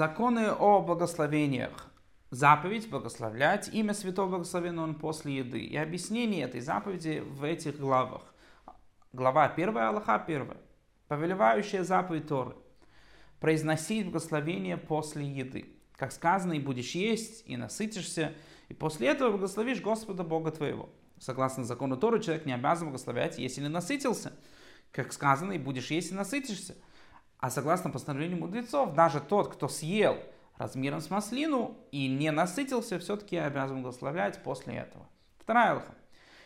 Законы о благословениях. Заповедь благословлять имя Святого Благословенного он после еды. И объяснение этой заповеди в этих главах. Глава 1, Аллаха 1. Повелевающая заповедь Торы. Произносить благословение после еды. Как сказано, и будешь есть, и насытишься, и после этого благословишь Господа Бога твоего. Согласно закону Торы, человек не обязан благословлять, если не насытился. Как сказано, и будешь есть, и насытишься. А согласно постановлению мудрецов, даже тот, кто съел размером с маслину и не насытился, все-таки обязан благословлять после этого. Вторая алха.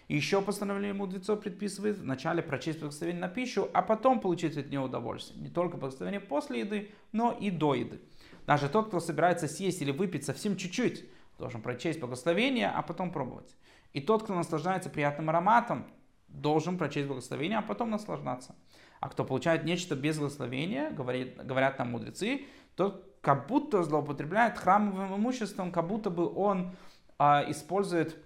Еще постановление мудрецов предписывает вначале прочесть благословение на пищу, а потом получить от нее удовольствие. Не только благословение после еды, но и до еды. Даже тот, кто собирается съесть или выпить совсем чуть-чуть, должен прочесть благословение, а потом пробовать. И тот, кто наслаждается приятным ароматом, должен прочесть благословение, а потом наслаждаться. А кто получает нечто без благословения, говорит, говорят нам мудрецы, тот как будто злоупотребляет храмовым имуществом, как будто бы он а, использует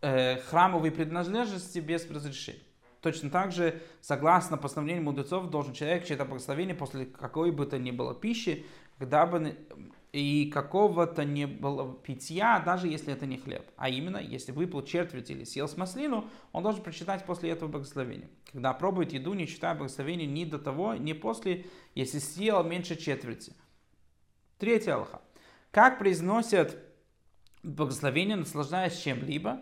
э, храмовые принадлежности без разрешения. Точно так же, согласно постановлению мудрецов, должен человек чье-то благословение после какой бы то ни было пищи, когда бы и какого-то не было питья, даже если это не хлеб. А именно, если выпил четверть или съел с маслину, он должен прочитать после этого благословения. Когда пробует еду, не читая благословения ни до того, ни после, если съел меньше четверти. Третья алха. Как произносят благословение, наслаждаясь чем-либо,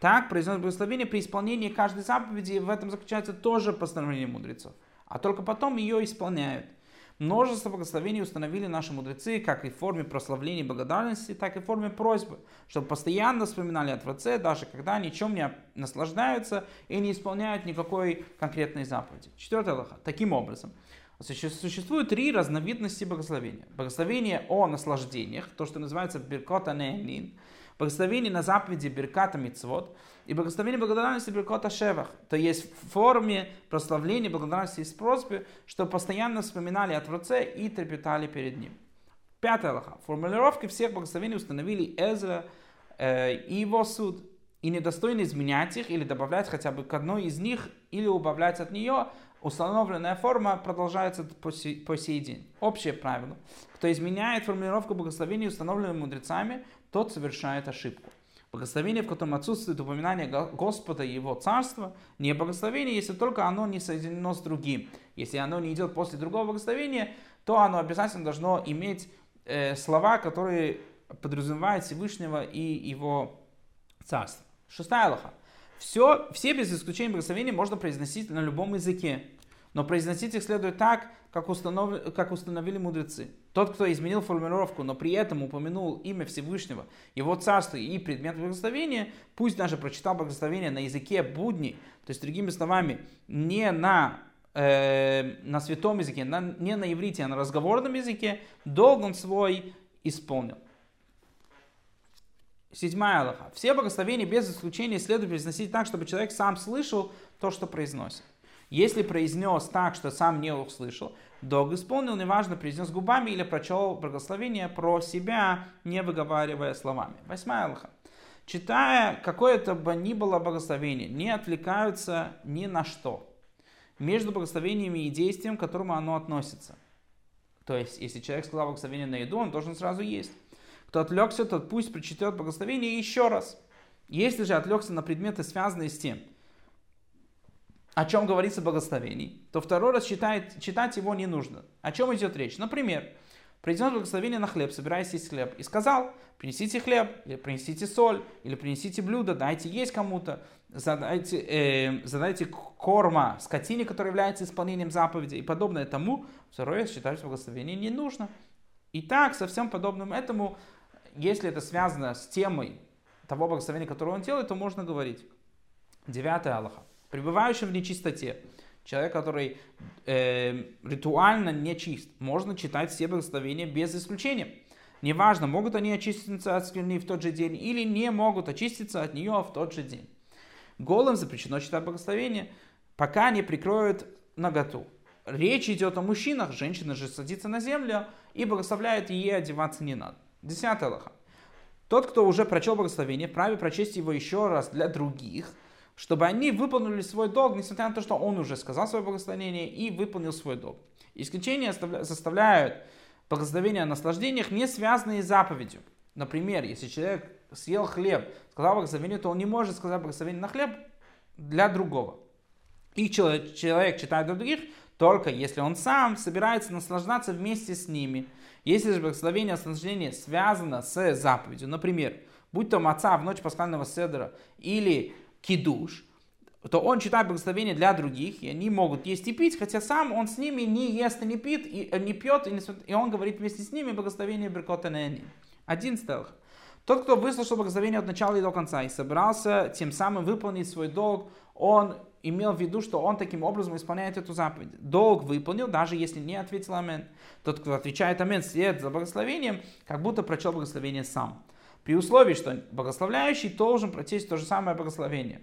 так произносят благословение при исполнении каждой заповеди, в этом заключается тоже постановление мудрецов. А только потом ее исполняют – Множество благословений установили наши мудрецы, как и в форме прославления и благодарности, так и в форме просьбы, чтобы постоянно вспоминали о Творце, даже когда ничем не наслаждаются и не исполняют никакой конкретной заповеди. Четвертое Аллаха. Таким образом, существует три разновидности благословения. Благословение о наслаждениях, то, что называется биркота неэлин, благословение на заповеди бирката мицвод, и благословение благодарности Беркота Шевах. То есть в форме прославления, благодарности и просьбы, что постоянно вспоминали о Творце и трепетали перед Ним. Пятая лоха. Формулировки всех благословений установили Эзра э, и его суд. И недостойно изменять их или добавлять хотя бы к одной из них или убавлять от нее, установленная форма продолжается по сей, по сей день. Общее правило. Кто изменяет формулировку благословения, установленную мудрецами, тот совершает ошибку. Благословение, в котором отсутствует упоминание Господа и Его Царства, не благословение, если только оно не соединено с другим. Если оно не идет после другого благословения, то оно обязательно должно иметь э, слова, которые подразумевают Всевышнего и Его Царство. Шестая лоха. Все, все без исключения благословения можно произносить на любом языке. Но произносить их следует так, как, установ... как установили мудрецы. Тот, кто изменил формулировку, но при этом упомянул имя Всевышнего, его царство и предмет благословения, пусть даже прочитал благословение на языке будни, то есть, другими словами, не на, э, на святом языке, на, не на иврите, а на разговорном языке, долг он свой исполнил. Седьмая Аллаха. Все благословения без исключения следует произносить так, чтобы человек сам слышал то, что произносит. Если произнес так, что сам не услышал, долг исполнил, неважно, произнес губами или прочел благословение про себя, не выговаривая словами. Восьмая Аллаха. Читая какое-то бы ни было благословение, не отвлекаются ни на что. Между благословениями и действием, к которому оно относится. То есть, если человек сказал благословение на еду, он должен сразу есть. Кто отвлекся, тот пусть прочитает благословение еще раз. Если же отвлекся на предметы, связанные с тем, о чем говорится в благословении, то второй раз читает, читать его не нужно. О чем идет речь? Например, произнес благословение на хлеб, собираясь есть хлеб, и сказал, принесите хлеб, или принесите соль, или принесите блюдо, дайте есть кому-то, задайте, э, задайте корма скотине, которая является исполнением заповеди, и подобное тому, второй раз читать благословение не нужно. И так, со всем подобным этому, если это связано с темой того благословения, которое он делает, то можно говорить. Девятая Аллаха пребывающим в нечистоте, человек, который э, ритуально нечист, можно читать все благословения без исключения. Неважно, могут они очиститься от скверны в тот же день или не могут очиститься от нее в тот же день. Голым запрещено читать благословение, пока не прикроют наготу. Речь идет о мужчинах, женщина же садится на землю и благословляет, и ей одеваться не надо. Десятая лоха. Тот, кто уже прочел благословение, вправе прочесть его еще раз для других – чтобы они выполнили свой долг, несмотря на то, что он уже сказал свое благословение и выполнил свой долг. Исключения составляют благословения о наслаждениях, не связанные с заповедью. Например, если человек съел хлеб, сказал благословение, то он не может сказать благословение на хлеб для другого. И человек, человек читает для других, только если он сам собирается наслаждаться вместе с ними. Если же благословение наслаждения связано с заповедью, например, будь то маца в ночь пасхального седра или кидуш, то он читает благословение для других, и они могут есть и пить, хотя сам он с ними не ест и не пьет, и, э, не пьет, и, не, и он говорит вместе с ними благословение Беркота Нени. Один стелх. Тот, кто выслушал благословение от начала и до конца и собирался тем самым выполнить свой долг, он имел в виду, что он таким образом исполняет эту заповедь. Долг выполнил, даже если не ответил Амен. Тот, кто отвечает Амен след за благословением, как будто прочел благословение сам. При условии, что благословляющий должен прочесть то же самое благословение.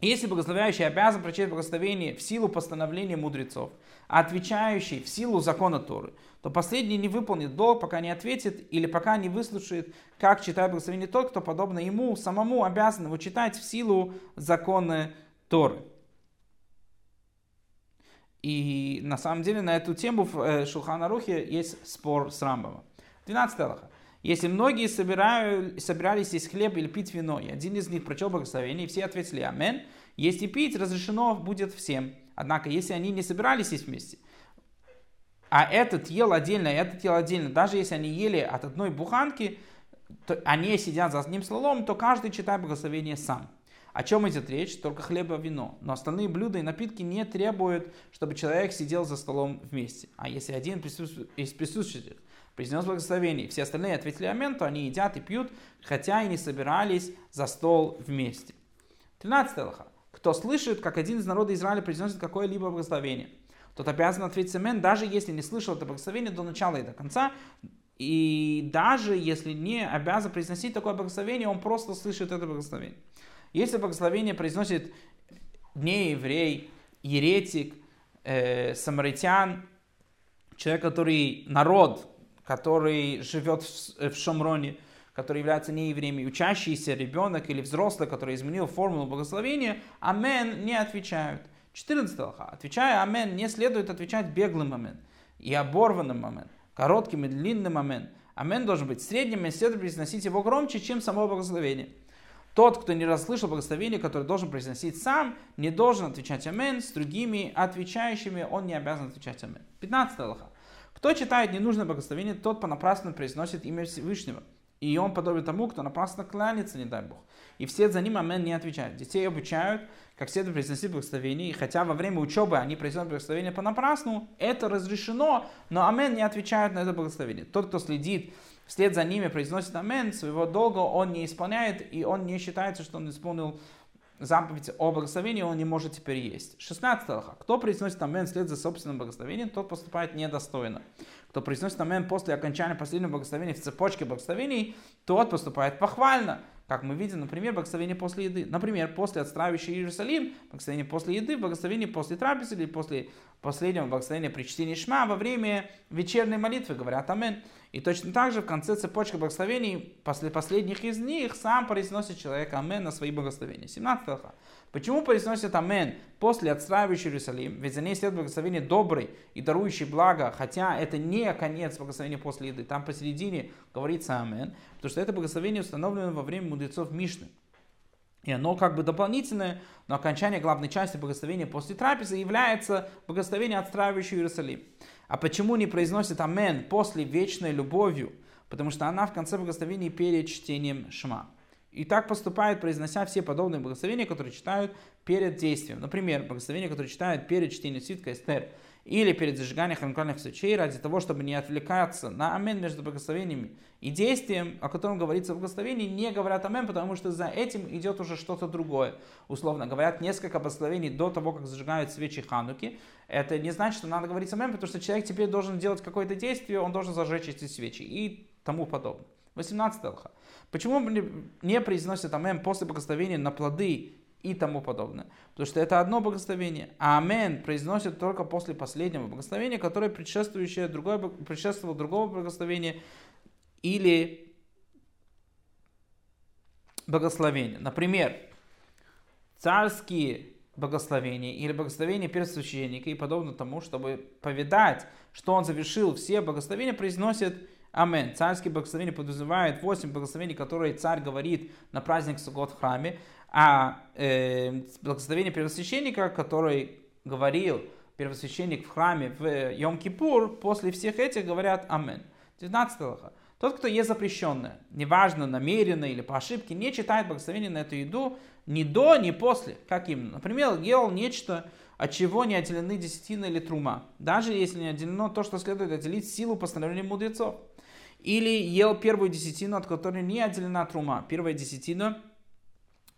Если благословляющий обязан прочесть благословение в силу постановления мудрецов, а отвечающий в силу закона Торы, то последний не выполнит долг, пока не ответит или пока не выслушает, как читает благословение тот, кто, подобно ему, самому обязан его читать в силу закона Торы. И на самом деле на эту тему в э, Шулхана Рухе есть спор с Рамбом. 12 Аллаха. Если многие собирали, собирались есть хлеб или пить вино, и один из них прочел благословение, и все ответили «Амен», есть и пить разрешено будет всем. Однако, если они не собирались есть вместе, а этот ел отдельно, этот ел отдельно, даже если они ели от одной буханки, то они сидят за одним столом, то каждый читает благословение сам. О чем идет речь? Только хлеб и вино. Но остальные блюда и напитки не требуют, чтобы человек сидел за столом вместе. А если один из присутствующих произнес благословение, все остальные ответили амен, то они едят и пьют, хотя и не собирались за стол вместе. 13 лоха. Кто слышит, как один из народа Израиля произносит какое-либо благословение, тот обязан ответить амен, даже если не слышал это благословение до начала и до конца, и даже если не обязан произносить такое благословение, он просто слышит это благословение. Если благословение произносит не еврей, еретик, э, самаритян, человек, который народ, который живет в, в Шамроне, который является неевреем, учащийся ребенок или взрослый, который изменил формулу благословения, амен не отвечают. 14 лоха. Отвечая амен, не следует отвечать беглым амен и оборванным амен, коротким и длинным амен. Амен должен быть средним, и следует произносить его громче, чем само благословение. Тот, кто не расслышал благословение, которое должен произносить сам, не должен отвечать амен, с другими отвечающими он не обязан отвечать амен. 15 Аллаха. Кто читает ненужное благословение, тот понапрасно произносит имя Всевышнего. И он подобен тому, кто напрасно кланяется, не дай Бог. И все за ним амен не отвечают. Детей обучают, как следует произносить благословение. И хотя во время учебы они произносят благословение понапрасну, это разрешено, но амен не отвечают на это благословение. Тот, кто следит вслед за ними произносит амен, своего долга он не исполняет, и он не считается, что он исполнил заповедь о благословении, он не может теперь есть. 16 лоха. Кто произносит амен вслед за собственным благословением, тот поступает недостойно. Кто произносит амен после окончания последнего благословения в цепочке благословений, тот поступает похвально. Как мы видим, например, благословение после еды. Например, после отстраивающей Иерусалим, благословение после еды, благословение после трапезы или после последнего благословения при чтении Шма во время вечерней молитвы говорят Амен. И точно так же в конце цепочки благословений, после последних из них, сам произносит человек Амен на свои благословения. 17 лоха. Почему произносят Амен после отстраивающей Иерусалим? Ведь за ней следует благословение добрый и дарующий благо, хотя это не конец благословения после еды. Там посередине говорится Амен, потому что это благословение установлено во время мудрецов Мишны. И оно как бы дополнительное, но окончание главной части благословения после трапезы является благословение, отстраивающее Иерусалим. А почему не произносит Амен после вечной любовью? Потому что она в конце благословения перед чтением Шма. И так поступает, произнося все подобные благословения, которые читают перед действием. Например, благословения, которые читают перед чтением свитка Эстер или перед зажиганием хранкальных свечей, ради того, чтобы не отвлекаться на амен между благословениями и действием, о котором говорится в благословении, не говорят амен, потому что за этим идет уже что-то другое. Условно говорят, несколько благословений до того, как зажигают свечи Хануки. Это не значит, что надо говорить амен, потому что человек теперь должен делать какое-то действие, он должен зажечь эти свечи и тому подобное. 18 алха. Почему не произносят амен после благословения на плоды и тому подобное? Потому что это одно благословение, а амен произносят только после последнего благословения, которое предшествующее другое, предшествовало другого благословения или благословения. Например, царские благословение или благословение первосвященника и подобно тому, чтобы повидать, что он завершил все благословения, произносит Амен. Царские благословения подразумевают 8 благословений, которые царь говорит на праздник Сугот в храме, а э, благословение первосвященника, который говорил первосвященник в храме в Йом-Кипур, после всех этих говорят Амен. 19 лоха. Тот, кто ест запрещенное, неважно, намеренно или по ошибке, не читает благословение на эту еду ни до, ни после. Как именно? Например, ел нечто, от чего не отделены десятина или трума. Даже если не отделено то, что следует отделить силу постановления мудрецов. Или ел первую десятину, от которой не отделена трума. Первая десятина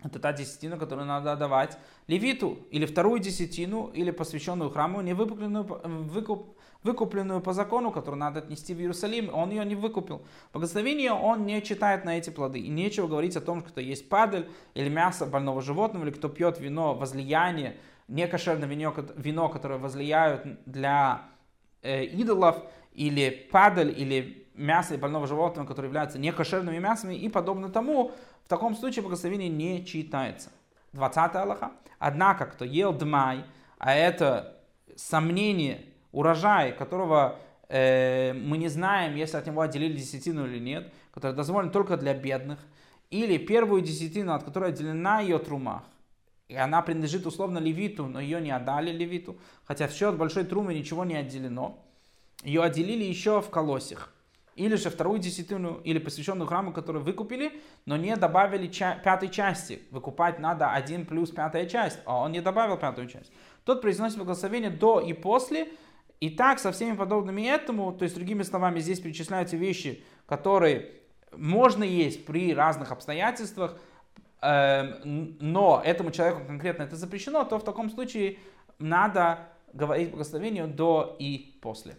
это та десятина, которую надо давать левиту, или вторую десятину, или посвященную храму, не выкупленную, выкуп, выкупленную по закону, которую надо отнести в Иерусалим, он ее не выкупил. Благословение он не читает на эти плоды. И нечего говорить о том, кто есть падаль, или мясо больного животного, или кто пьет вино возлияние, некошерное вино, вино которое возлияют для э, идолов, или падаль, или мясо больного животного, которые являются некошерными мясами, и подобно тому, в таком случае благословение не читается. 20 Аллаха. Однако, кто ел дмай, а это сомнение, урожай, которого э, мы не знаем, если от него отделили десятину или нет, который дозволен только для бедных, или первую десятину, от которой отделена ее трумах, и она принадлежит условно левиту, но ее не отдали левиту, хотя в счет большой трумы ничего не отделено, ее отделили еще в колосях или же вторую десятину, или посвященную храму, которую выкупили, но не добавили ча- пятой части. Выкупать надо один плюс пятая часть, а он не добавил пятую часть. Тот произносит благословение до и после, и так со всеми подобными этому, то есть другими словами, здесь перечисляются вещи, которые можно есть при разных обстоятельствах, но этому человеку конкретно это запрещено, то в таком случае надо говорить благословение до и после.